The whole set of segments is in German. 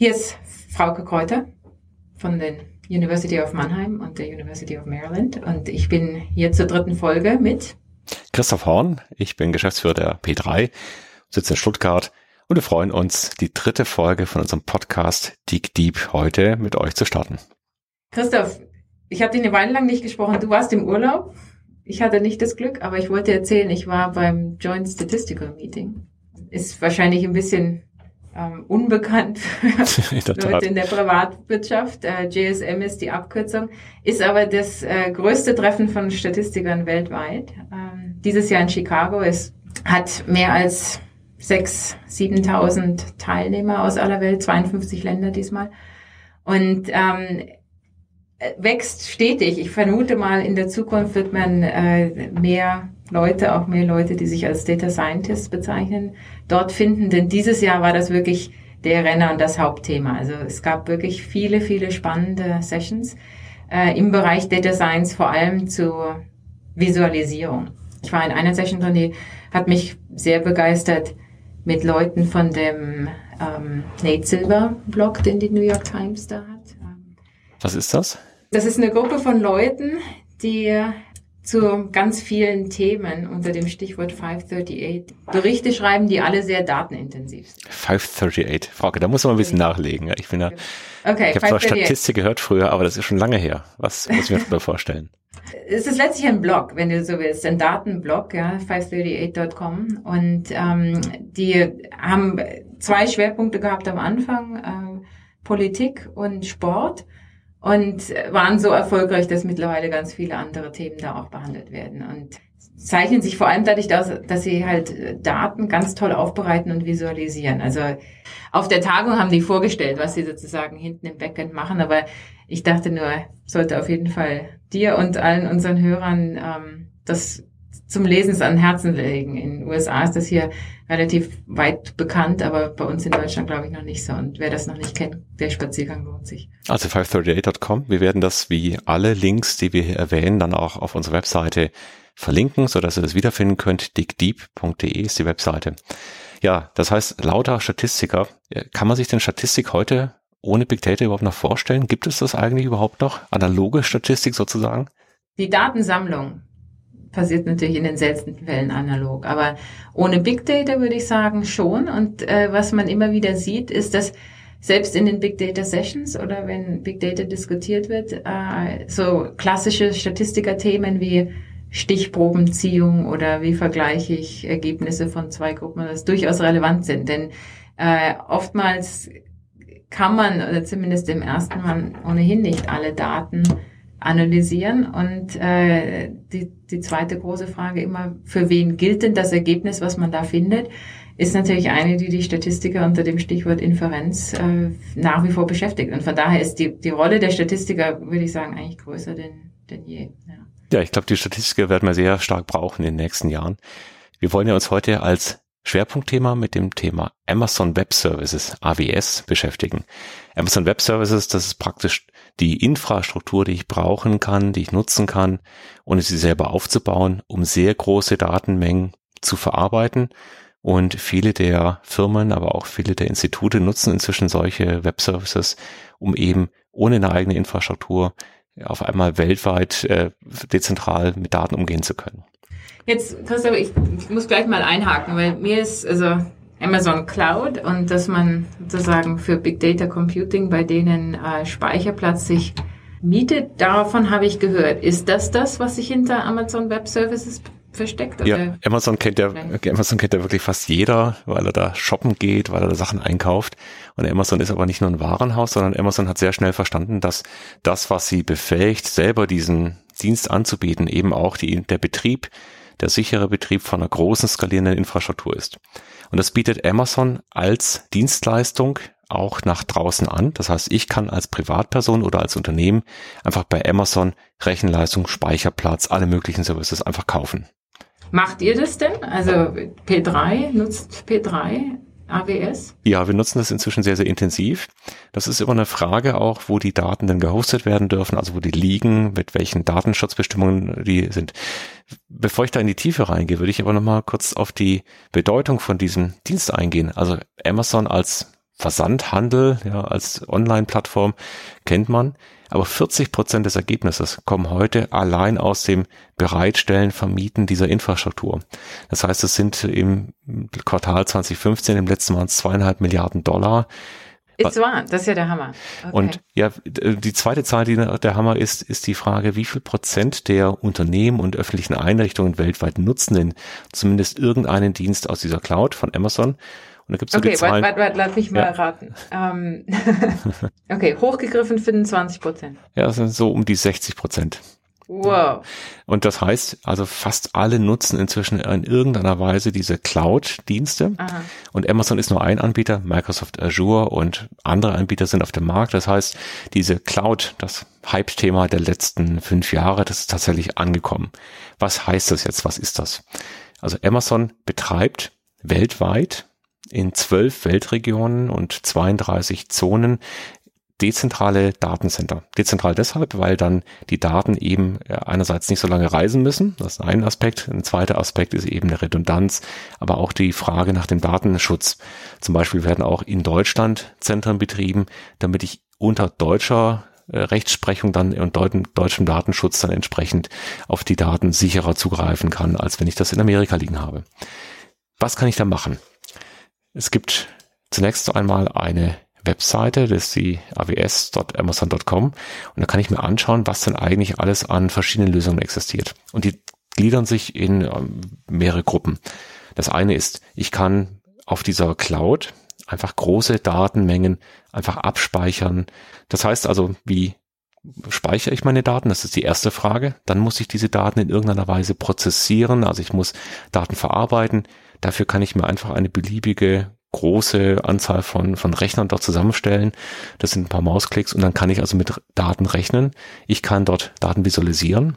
Hier ist Frauke Kräuter von der University of Mannheim und der University of Maryland und ich bin hier zur dritten Folge mit Christoph Horn. Ich bin Geschäftsführer der P3, sitze in Stuttgart und wir freuen uns, die dritte Folge von unserem Podcast Dig Deep heute mit euch zu starten. Christoph, ich habe dich eine Weile lang nicht gesprochen. Du warst im Urlaub. Ich hatte nicht das Glück, aber ich wollte erzählen, ich war beim Joint Statistical Meeting. Ist wahrscheinlich ein bisschen ähm, unbekannt für in Leute in der Privatwirtschaft. Äh, JSM ist die Abkürzung, ist aber das äh, größte Treffen von Statistikern weltweit. Ähm, dieses Jahr in Chicago. Es hat mehr als 6.000, 7.000 Teilnehmer aus aller Welt, 52 Länder diesmal. Und ähm, wächst stetig. Ich vermute mal, in der Zukunft wird man äh, mehr Leute, auch mehr Leute, die sich als Data Scientists bezeichnen, dort finden. Denn dieses Jahr war das wirklich der Renner und das Hauptthema. Also es gab wirklich viele, viele spannende Sessions äh, im Bereich Data Science, vor allem zur Visualisierung. Ich war in einer Session drin, die hat mich sehr begeistert mit Leuten von dem ähm, Nate Silver Blog, den die New York Times da hat. Was ist das? Das ist eine Gruppe von Leuten, die zu ganz vielen Themen unter dem Stichwort 538 Berichte schreiben, die alle sehr datenintensiv sind. 538, Frauke, da muss man ein bisschen nachlegen. Ich bin ja, okay, ich habe zwar Statistik gehört früher, aber das ist schon lange her. Was muss ich mir da vorstellen? Es ist letztlich ein Blog, wenn du so willst, ein Datenblog, ja, 538.com. Und ähm, die haben zwei Schwerpunkte gehabt am Anfang, äh, Politik und Sport und waren so erfolgreich, dass mittlerweile ganz viele andere Themen da auch behandelt werden und zeichnen sich vor allem dadurch aus, dass sie halt Daten ganz toll aufbereiten und visualisieren. Also auf der Tagung haben die vorgestellt, was sie sozusagen hinten im Backend machen, aber ich dachte nur, sollte auf jeden Fall dir und allen unseren Hörern ähm, das zum Lesen an Herzen legen. In den USA ist das hier relativ weit bekannt, aber bei uns in Deutschland glaube ich noch nicht so. Und wer das noch nicht kennt, der Spaziergang lohnt sich. Also 538.com. Wir werden das wie alle Links, die wir hier erwähnen, dann auch auf unserer Webseite verlinken, so dass ihr das wiederfinden könnt. digdeep.de ist die Webseite. Ja, das heißt, lauter Statistiker. Kann man sich denn Statistik heute ohne Big Data überhaupt noch vorstellen? Gibt es das eigentlich überhaupt noch? Analoge Statistik sozusagen? Die Datensammlung passiert natürlich in den seltensten Fällen analog. Aber ohne Big Data würde ich sagen schon. Und äh, was man immer wieder sieht, ist, dass selbst in den Big Data Sessions oder wenn Big Data diskutiert wird, äh, so klassische Statistikerthemen wie Stichprobenziehung oder wie vergleiche ich Ergebnisse von zwei Gruppen, das durchaus relevant sind. Denn äh, oftmals kann man, oder zumindest im ersten Mal ohnehin nicht alle Daten analysieren. Und äh, die, die zweite große Frage immer, für wen gilt denn das Ergebnis, was man da findet, ist natürlich eine, die die Statistiker unter dem Stichwort Inferenz äh, nach wie vor beschäftigt. Und von daher ist die, die Rolle der Statistiker, würde ich sagen, eigentlich größer denn, denn je. Ja, ja ich glaube, die Statistiker werden wir sehr stark brauchen in den nächsten Jahren. Wir wollen ja uns heute als Schwerpunktthema mit dem Thema Amazon Web Services, AWS, beschäftigen. Amazon Web Services, das ist praktisch die Infrastruktur, die ich brauchen kann, die ich nutzen kann, ohne sie selber aufzubauen, um sehr große Datenmengen zu verarbeiten. Und viele der Firmen, aber auch viele der Institute nutzen inzwischen solche Web Services, um eben ohne eine eigene Infrastruktur auf einmal weltweit äh, dezentral mit Daten umgehen zu können. Jetzt, Christoph, ich muss gleich mal einhaken, weil mir ist, also Amazon Cloud und dass man sozusagen für Big Data Computing bei denen äh, Speicherplatz sich mietet. Davon habe ich gehört. Ist das das, was sich hinter Amazon Web Services versteckt? Oder? Ja, Amazon kennt ja, Amazon kennt ja wirklich fast jeder, weil er da shoppen geht, weil er da Sachen einkauft. Und Amazon ist aber nicht nur ein Warenhaus, sondern Amazon hat sehr schnell verstanden, dass das, was sie befähigt, selber diesen Dienst anzubieten, eben auch die, der Betrieb, der sichere Betrieb von einer großen skalierenden Infrastruktur ist. Und das bietet Amazon als Dienstleistung auch nach draußen an. Das heißt, ich kann als Privatperson oder als Unternehmen einfach bei Amazon Rechenleistung, Speicherplatz, alle möglichen Services einfach kaufen. Macht ihr das denn? Also P3 nutzt P3 AWS? Ja, wir nutzen das inzwischen sehr, sehr intensiv. Das ist immer eine Frage auch, wo die Daten denn gehostet werden dürfen, also wo die liegen, mit welchen Datenschutzbestimmungen die sind. Bevor ich da in die Tiefe reingehe, würde ich aber nochmal kurz auf die Bedeutung von diesem Dienst eingehen. Also Amazon als Versandhandel, ja, als Online-Plattform kennt man. Aber 40 Prozent des Ergebnisses kommen heute allein aus dem Bereitstellen, Vermieten dieser Infrastruktur. Das heißt, es sind im Quartal 2015 im letzten Mal zweieinhalb Milliarden Dollar. Ist wahr, das ist ja der Hammer. Okay. Und ja, die zweite Zahl, die der Hammer ist, ist die Frage, wie viel Prozent der Unternehmen und öffentlichen Einrichtungen weltweit nutzen denn zumindest irgendeinen Dienst aus dieser Cloud von Amazon? Und da gibt's so okay, die Zahlen. warte, warte, lass mich mal ja. raten. Ähm, okay, hochgegriffen 25 Prozent. Ja, das sind so um die 60 Prozent. Wow. Und das heißt, also fast alle nutzen inzwischen in irgendeiner Weise diese Cloud-Dienste. Und Amazon ist nur ein Anbieter, Microsoft Azure und andere Anbieter sind auf dem Markt. Das heißt, diese Cloud, das Hype-Thema der letzten fünf Jahre, das ist tatsächlich angekommen. Was heißt das jetzt? Was ist das? Also Amazon betreibt weltweit in zwölf Weltregionen und 32 Zonen dezentrale Datencenter. Dezentral deshalb, weil dann die Daten eben äh, einerseits nicht so lange reisen müssen. Das ist ein Aspekt. Ein zweiter Aspekt ist eben eine Redundanz, aber auch die Frage nach dem Datenschutz. Zum Beispiel werden auch in Deutschland Zentren betrieben, damit ich unter deutscher äh, Rechtsprechung dann und deutschem Datenschutz dann entsprechend auf die Daten sicherer zugreifen kann, als wenn ich das in Amerika liegen habe. Was kann ich da machen? Es gibt zunächst einmal eine Webseite, das ist die aws.amazon.com und da kann ich mir anschauen, was denn eigentlich alles an verschiedenen Lösungen existiert. Und die gliedern sich in ähm, mehrere Gruppen. Das eine ist, ich kann auf dieser Cloud einfach große Datenmengen einfach abspeichern. Das heißt also, wie speichere ich meine Daten? Das ist die erste Frage. Dann muss ich diese Daten in irgendeiner Weise prozessieren. Also ich muss Daten verarbeiten. Dafür kann ich mir einfach eine beliebige große Anzahl von, von Rechnern dort zusammenstellen. Das sind ein paar Mausklicks und dann kann ich also mit Daten rechnen. Ich kann dort Daten visualisieren.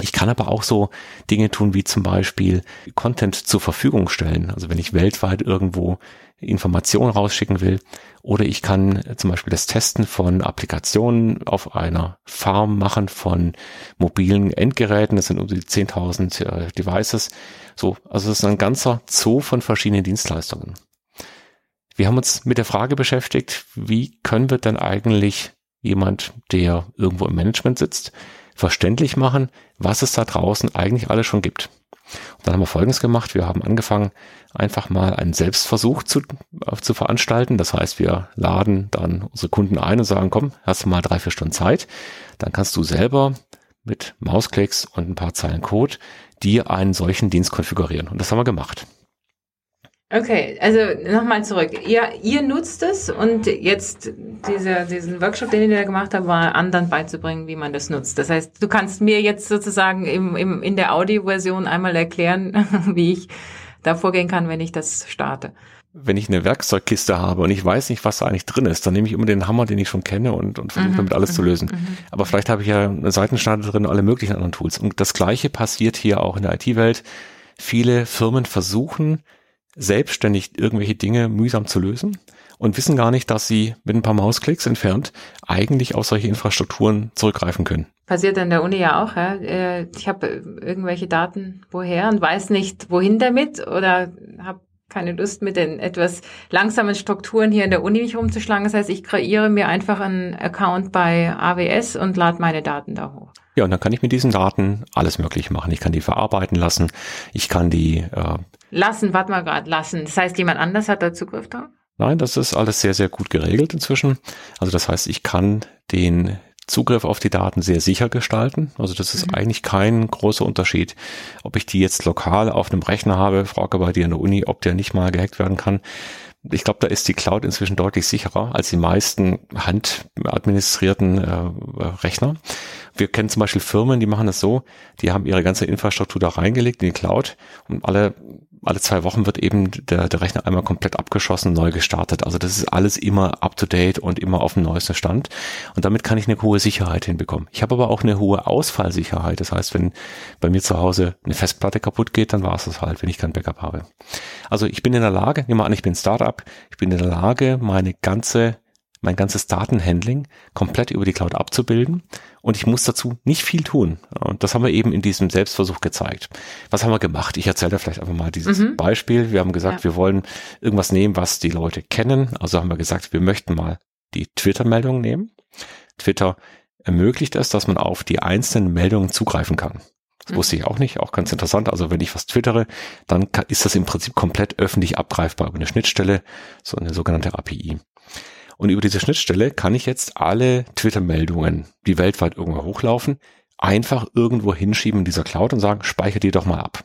Ich kann aber auch so Dinge tun, wie zum Beispiel Content zur Verfügung stellen. Also wenn ich weltweit irgendwo Informationen rausschicken will. Oder ich kann zum Beispiel das Testen von Applikationen auf einer Farm machen von mobilen Endgeräten. Das sind um die 10.000 äh, Devices. So, also es ist ein ganzer Zoo von verschiedenen Dienstleistungen. Wir haben uns mit der Frage beschäftigt, wie können wir denn eigentlich jemand, der irgendwo im Management sitzt, verständlich machen, was es da draußen eigentlich alles schon gibt. Und dann haben wir Folgendes gemacht. Wir haben angefangen, einfach mal einen Selbstversuch zu, äh, zu veranstalten. Das heißt, wir laden dann unsere Kunden ein und sagen, komm, hast du mal drei, vier Stunden Zeit. Dann kannst du selber mit Mausklicks und ein paar Zeilen Code dir einen solchen Dienst konfigurieren. Und das haben wir gemacht. Okay, also nochmal zurück. Ihr, ihr nutzt es und jetzt dieser, diesen Workshop, den ihr da gemacht habt, war anderen beizubringen, wie man das nutzt. Das heißt, du kannst mir jetzt sozusagen im, im, in der Audioversion einmal erklären, wie ich da vorgehen kann, wenn ich das starte. Wenn ich eine Werkzeugkiste habe und ich weiß nicht, was da eigentlich drin ist, dann nehme ich immer den Hammer, den ich schon kenne und, und versuche mhm, damit alles zu mhm, lösen. Mhm. Aber vielleicht habe ich ja eine Seitenschneide drin, alle möglichen anderen Tools. Und das Gleiche passiert hier auch in der IT-Welt. Viele Firmen versuchen, selbstständig irgendwelche Dinge mühsam zu lösen und wissen gar nicht, dass sie mit ein paar Mausklicks entfernt eigentlich auf solche Infrastrukturen zurückgreifen können. Passiert an der Uni ja auch. Ja? Äh, ich habe irgendwelche Daten woher und weiß nicht, wohin damit oder habe keine Lust, mit den etwas langsamen Strukturen hier in der Uni mich rumzuschlagen. Das heißt, ich kreiere mir einfach einen Account bei AWS und lade meine Daten da hoch. Ja, und dann kann ich mit diesen Daten alles Mögliche machen. Ich kann die verarbeiten lassen. Ich kann die äh, lassen, warte mal gerade, lassen. Das heißt, jemand anders hat da Zugriff drauf? Nein, das ist alles sehr, sehr gut geregelt inzwischen. Also das heißt, ich kann den Zugriff auf die Daten sehr sicher gestalten. Also das ist mhm. eigentlich kein großer Unterschied, ob ich die jetzt lokal auf einem Rechner habe, frage bei dir in der Uni, ob der nicht mal gehackt werden kann ich glaube, da ist die Cloud inzwischen deutlich sicherer als die meisten handadministrierten äh, Rechner. Wir kennen zum Beispiel Firmen, die machen das so, die haben ihre ganze Infrastruktur da reingelegt in die Cloud und alle alle zwei Wochen wird eben der, der Rechner einmal komplett abgeschossen, neu gestartet. Also das ist alles immer up to date und immer auf dem neuesten Stand. Und damit kann ich eine hohe Sicherheit hinbekommen. Ich habe aber auch eine hohe Ausfallsicherheit. Das heißt, wenn bei mir zu Hause eine Festplatte kaputt geht, dann war es das halt, wenn ich kein Backup habe. Also ich bin in der Lage, nehmen wir an, ich bin Startup, ich bin in der Lage, meine ganze mein ganzes Datenhandling komplett über die Cloud abzubilden und ich muss dazu nicht viel tun. Und das haben wir eben in diesem Selbstversuch gezeigt. Was haben wir gemacht? Ich erzähle da vielleicht einfach mal dieses mhm. Beispiel. Wir haben gesagt, ja. wir wollen irgendwas nehmen, was die Leute kennen. Also haben wir gesagt, wir möchten mal die Twitter-Meldung nehmen. Twitter ermöglicht es, dass man auf die einzelnen Meldungen zugreifen kann. Das mhm. wusste ich auch nicht, auch ganz interessant. Also wenn ich was twittere, dann ist das im Prinzip komplett öffentlich abgreifbar über eine Schnittstelle, so eine sogenannte API. Und über diese Schnittstelle kann ich jetzt alle Twitter-Meldungen, die weltweit irgendwo hochlaufen, einfach irgendwo hinschieben in dieser Cloud und sagen, speichere die doch mal ab.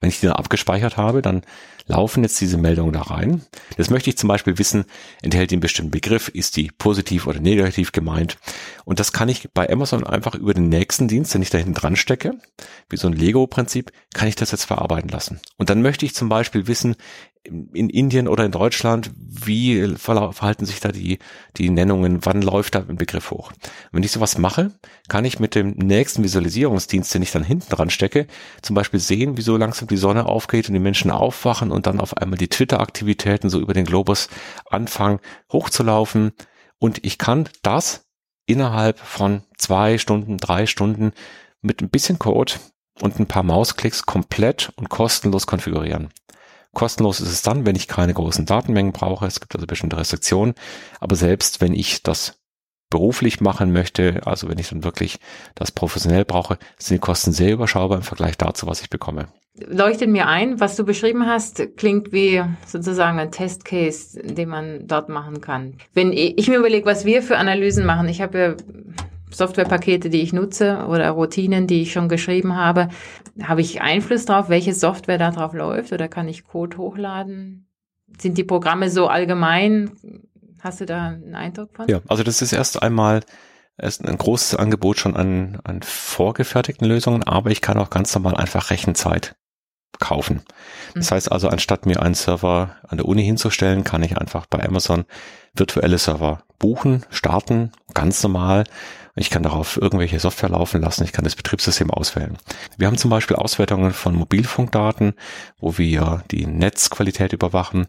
Wenn ich die dann abgespeichert habe, dann laufen jetzt diese Meldungen da rein. Das möchte ich zum Beispiel wissen, enthält die einen bestimmten Begriff, ist die positiv oder negativ gemeint. Und das kann ich bei Amazon einfach über den nächsten Dienst, den ich da hinten dran stecke, wie so ein Lego-Prinzip, kann ich das jetzt verarbeiten lassen. Und dann möchte ich zum Beispiel wissen, in Indien oder in Deutschland, wie verhalten sich da die, die Nennungen, wann läuft da ein Begriff hoch? Wenn ich sowas mache, kann ich mit dem nächsten Visualisierungsdienst, den ich dann hinten dran stecke, zum Beispiel sehen, wie so langsam die Sonne aufgeht und die Menschen aufwachen und dann auf einmal die Twitter-Aktivitäten so über den Globus anfangen hochzulaufen. Und ich kann das innerhalb von zwei Stunden, drei Stunden mit ein bisschen Code und ein paar Mausklicks komplett und kostenlos konfigurieren. Kostenlos ist es dann, wenn ich keine großen Datenmengen brauche. Es gibt also bestimmte Restriktionen. Aber selbst wenn ich das beruflich machen möchte, also wenn ich dann wirklich das professionell brauche, sind die Kosten sehr überschaubar im Vergleich dazu, was ich bekomme. Leuchtet mir ein, was du beschrieben hast, klingt wie sozusagen ein Testcase, den man dort machen kann. Wenn ich mir überlege, was wir für Analysen machen, ich habe ja Softwarepakete, die ich nutze oder Routinen, die ich schon geschrieben habe, habe ich Einfluss darauf, welche Software da drauf läuft oder kann ich Code hochladen? Sind die Programme so allgemein? Hast du da einen Eindruck von? Ja, also das ist erst einmal ist ein großes Angebot schon an, an vorgefertigten Lösungen, aber ich kann auch ganz normal einfach Rechenzeit kaufen. Das mhm. heißt also, anstatt mir einen Server an der Uni hinzustellen, kann ich einfach bei Amazon virtuelle Server buchen, starten, ganz normal ich kann darauf irgendwelche Software laufen lassen. Ich kann das Betriebssystem auswählen. Wir haben zum Beispiel Auswertungen von Mobilfunkdaten, wo wir die Netzqualität überwachen.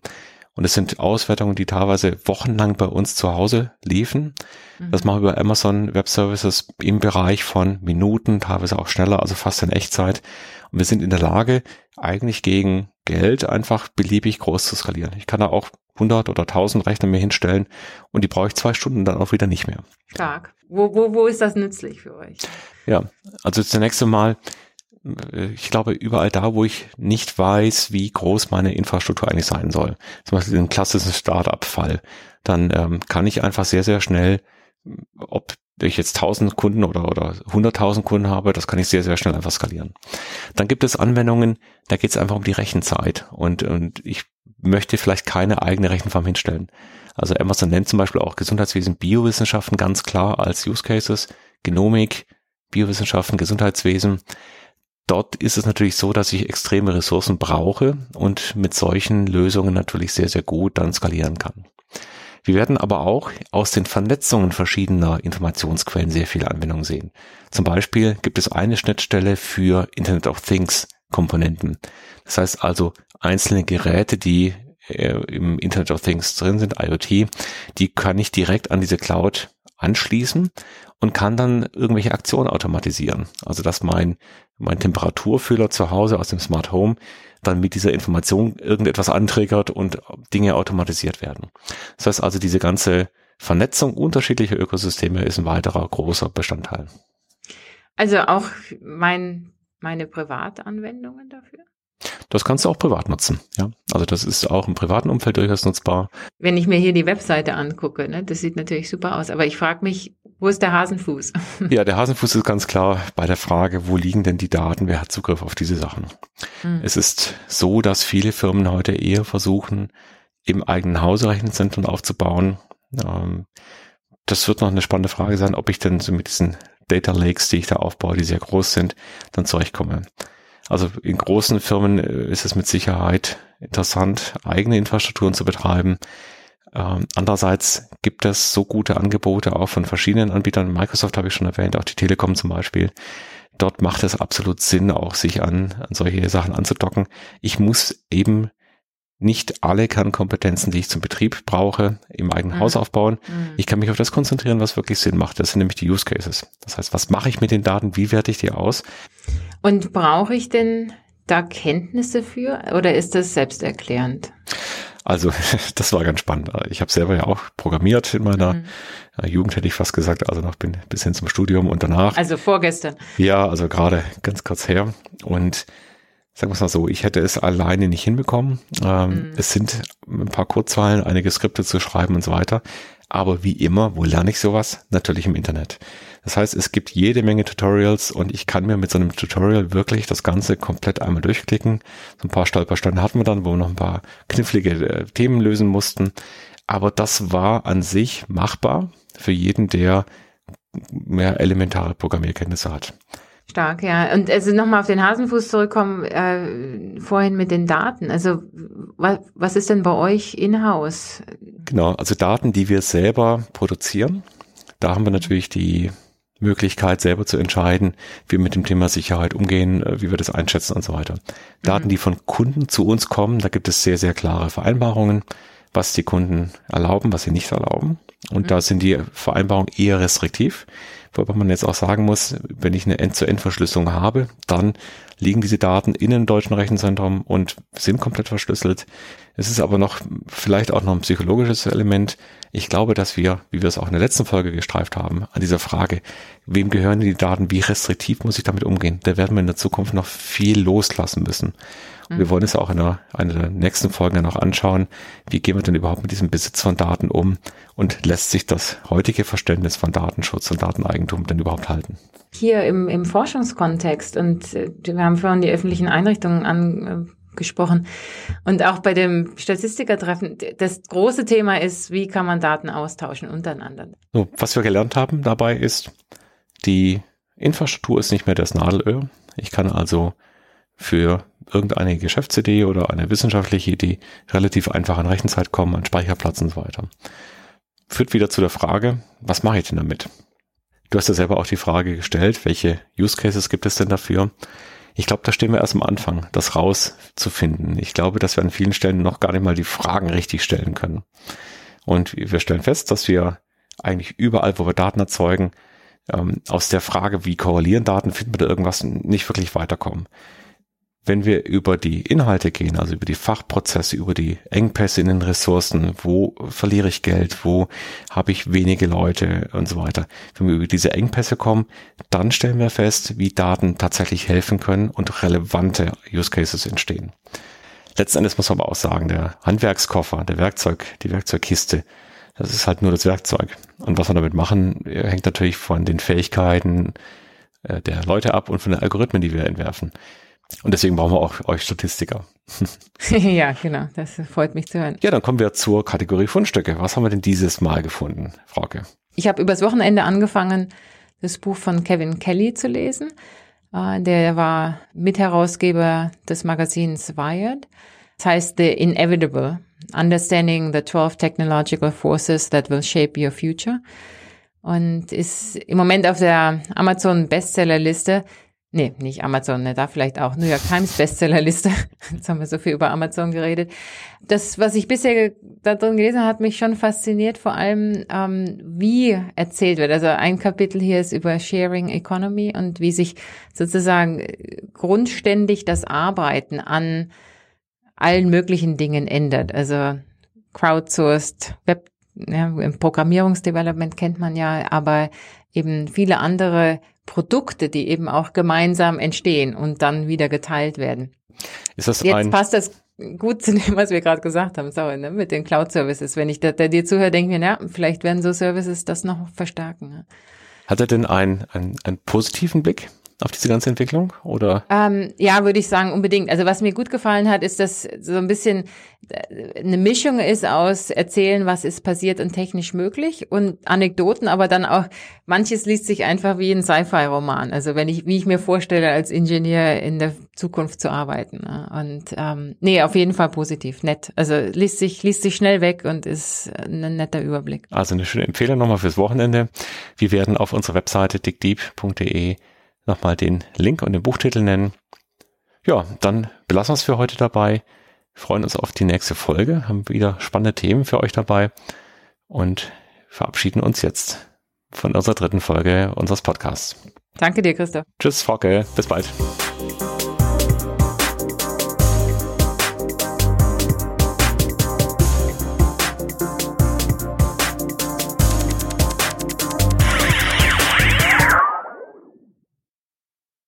Und es sind Auswertungen, die teilweise wochenlang bei uns zu Hause liefen. Mhm. Das machen wir über Amazon Web Services im Bereich von Minuten, teilweise auch schneller, also fast in Echtzeit. Und wir sind in der Lage, eigentlich gegen Geld einfach beliebig groß zu skalieren. Ich kann da auch 100 oder 1000 Rechner mir hinstellen und die brauche ich zwei Stunden dann auch wieder nicht mehr. Stark. Wo, wo, wo ist das nützlich für euch? Ja, also zunächst einmal, äh, ich glaube, überall da, wo ich nicht weiß, wie groß meine Infrastruktur eigentlich sein soll, zum Beispiel im klassischen Startup-Fall, dann ähm, kann ich einfach sehr, sehr schnell, ob ich jetzt 1000 Kunden oder, oder 100.000 Kunden habe, das kann ich sehr, sehr schnell einfach skalieren. Dann gibt es Anwendungen, da geht es einfach um die Rechenzeit und, und ich möchte vielleicht keine eigene Rechenfarm hinstellen. Also Amazon nennt zum Beispiel auch Gesundheitswesen, Biowissenschaften ganz klar als Use Cases, Genomik, Biowissenschaften, Gesundheitswesen. Dort ist es natürlich so, dass ich extreme Ressourcen brauche und mit solchen Lösungen natürlich sehr, sehr gut dann skalieren kann. Wir werden aber auch aus den Vernetzungen verschiedener Informationsquellen sehr viele Anwendungen sehen. Zum Beispiel gibt es eine Schnittstelle für Internet of Things Komponenten. Das heißt also einzelne Geräte, die äh, im Internet of Things drin sind, IoT, die kann ich direkt an diese Cloud anschließen und kann dann irgendwelche Aktionen automatisieren. Also dass mein, mein Temperaturfühler zu Hause aus dem Smart Home dann mit dieser Information irgendetwas antriggert und Dinge automatisiert werden. Das heißt also, diese ganze Vernetzung unterschiedlicher Ökosysteme ist ein weiterer großer Bestandteil. Also auch mein, meine Privatanwendungen dafür? Das kannst du auch privat nutzen, ja. Also das ist auch im privaten Umfeld durchaus nutzbar. Wenn ich mir hier die Webseite angucke, ne, das sieht natürlich super aus. Aber ich frage mich, wo ist der Hasenfuß? Ja, der Hasenfuß ist ganz klar bei der Frage, wo liegen denn die Daten, wer hat Zugriff auf diese Sachen? Mhm. Es ist so, dass viele Firmen heute eher versuchen, im eigenen Hause Rechenzentren aufzubauen. Ähm, das wird noch eine spannende Frage sein, ob ich denn so mit diesen Data Lakes, die ich da aufbaue, die sehr groß sind, dann zurechtkomme. Also in großen Firmen äh, ist es mit Sicherheit interessant, eigene Infrastrukturen zu betreiben. Ähm, andererseits gibt es so gute Angebote auch von verschiedenen Anbietern. Microsoft habe ich schon erwähnt, auch die Telekom zum Beispiel. Dort macht es absolut Sinn, auch sich an, an solche Sachen anzudocken. Ich muss eben nicht alle Kernkompetenzen, die ich zum Betrieb brauche, im eigenen mhm. Haus aufbauen. Mhm. Ich kann mich auf das konzentrieren, was wirklich Sinn macht. Das sind nämlich die Use Cases. Das heißt, was mache ich mit den Daten? Wie werte ich die aus? Und brauche ich denn da Kenntnisse für oder ist das selbsterklärend? Also das war ganz spannend. Ich habe selber ja auch programmiert in meiner mhm. Jugend, hätte ich fast gesagt, also noch bin, bis hin zum Studium und danach. Also vorgestern. Ja, also gerade ganz kurz her. Und sagen wir es mal so, ich hätte es alleine nicht hinbekommen. Ähm, mhm. Es sind ein paar Kurzweilen, einige Skripte zu schreiben und so weiter. Aber wie immer, wo lerne ich sowas? Natürlich im Internet. Das heißt, es gibt jede Menge Tutorials und ich kann mir mit so einem Tutorial wirklich das Ganze komplett einmal durchklicken. So ein paar Stolpersteine hatten wir dann, wo wir noch ein paar knifflige äh, Themen lösen mussten. Aber das war an sich machbar für jeden, der mehr elementare Programmierkenntnisse hat. Stark, ja. Und also nochmal auf den Hasenfuß zurückkommen, äh, vorhin mit den Daten. Also was, was ist denn bei euch in-house? Genau, also Daten, die wir selber produzieren. Da haben wir natürlich die Möglichkeit, selber zu entscheiden, wie wir mit dem Thema Sicherheit umgehen, äh, wie wir das einschätzen und so weiter. Daten, mhm. die von Kunden zu uns kommen, da gibt es sehr, sehr klare Vereinbarungen, was die Kunden erlauben, was sie nicht erlauben. Und mhm. da sind die Vereinbarungen eher restriktiv. Wobei man jetzt auch sagen muss, wenn ich eine End-zu-End-Verschlüsselung habe, dann liegen diese Daten in einem deutschen Rechenzentrum und sind komplett verschlüsselt. Es ist aber noch vielleicht auch noch ein psychologisches Element. Ich glaube, dass wir, wie wir es auch in der letzten Folge gestreift haben, an dieser Frage, wem gehören die Daten, wie restriktiv muss ich damit umgehen, da werden wir in der Zukunft noch viel loslassen müssen. Wir mhm. wollen es auch in einer, einer der nächsten Folgen dann noch anschauen, wie gehen wir denn überhaupt mit diesem Besitz von Daten um und lässt sich das heutige Verständnis von Datenschutz und Dateneigentum denn überhaupt halten? Hier im, im Forschungskontext und äh, wir haben vorhin die öffentlichen Einrichtungen angesprochen und auch bei dem Statistikertreffen, das große Thema ist, wie kann man Daten austauschen untereinander? So, was wir gelernt haben dabei ist, die Infrastruktur ist nicht mehr das Nadelöhr. Ich kann also für irgendeine Geschäftsidee oder eine wissenschaftliche Idee relativ einfach an Rechenzeit kommen, an Speicherplatz und so weiter. Führt wieder zu der Frage, was mache ich denn damit? Du hast ja selber auch die Frage gestellt, welche Use Cases gibt es denn dafür? Ich glaube, da stehen wir erst am Anfang, das rauszufinden. Ich glaube, dass wir an vielen Stellen noch gar nicht mal die Fragen richtig stellen können. Und wir stellen fest, dass wir eigentlich überall, wo wir Daten erzeugen, ähm, aus der Frage, wie korrelieren Daten, finden wir da irgendwas, nicht wirklich weiterkommen wenn wir über die Inhalte gehen, also über die Fachprozesse, über die Engpässe in den Ressourcen, wo verliere ich Geld, wo habe ich wenige Leute und so weiter. Wenn wir über diese Engpässe kommen, dann stellen wir fest, wie Daten tatsächlich helfen können und relevante Use Cases entstehen. Letzten Endes muss man aber auch sagen, der Handwerkskoffer, der Werkzeug, die Werkzeugkiste, das ist halt nur das Werkzeug. Und was wir damit machen, hängt natürlich von den Fähigkeiten äh, der Leute ab und von den Algorithmen, die wir entwerfen. Und deswegen brauchen wir auch euch Statistiker. ja, genau. Das freut mich zu hören. Ja, dann kommen wir zur Kategorie Fundstücke. Was haben wir denn dieses Mal gefunden, Frauke? Ich habe übers Wochenende angefangen, das Buch von Kevin Kelly zu lesen. Äh, der war Mitherausgeber des Magazins Wired. Das heißt The Inevitable, Understanding the 12 Technological Forces that will shape your future. Und ist im Moment auf der Amazon Bestsellerliste Nee, nicht Amazon, ne, da vielleicht auch New York Times Bestsellerliste. Jetzt haben wir so viel über Amazon geredet. Das, was ich bisher da drin gelesen habe, hat mich schon fasziniert, vor allem ähm, wie erzählt wird. Also ein Kapitel hier ist über Sharing Economy und wie sich sozusagen grundständig das Arbeiten an allen möglichen Dingen ändert. Also crowdsourced, Web, ja, im Programmierungsdevelopment kennt man ja, aber eben viele andere Produkte, die eben auch gemeinsam entstehen und dann wieder geteilt werden. Ist das Jetzt ein passt das gut zu dem, was wir gerade gesagt haben, sorry, ne, mit den Cloud-Services. Wenn ich da, da dir zuhöre, denke ich mir, ja, vielleicht werden so Services das noch verstärken. Ne? Hat er denn einen, einen, einen positiven Blick auf diese ganze Entwicklung oder? Ähm, ja, würde ich sagen, unbedingt. Also was mir gut gefallen hat, ist, dass so ein bisschen äh, eine Mischung ist aus erzählen, was ist passiert und technisch möglich und Anekdoten, aber dann auch manches liest sich einfach wie ein Sci-Fi-Roman. Also wenn ich, wie ich mir vorstelle, als Ingenieur in der Zukunft zu arbeiten. Ne? Und ähm, nee, auf jeden Fall positiv, nett. Also liest sich, liest sich schnell weg und ist ein netter Überblick. Also eine schöne Empfehlung nochmal fürs Wochenende. Wir werden auf unserer Webseite dickdeep.de nochmal den Link und den Buchtitel nennen. Ja, dann belassen wir es für heute dabei. freuen uns auf die nächste Folge, haben wieder spannende Themen für euch dabei und verabschieden uns jetzt von unserer dritten Folge unseres Podcasts. Danke dir, Christoph. Tschüss, Frauke. Bis bald.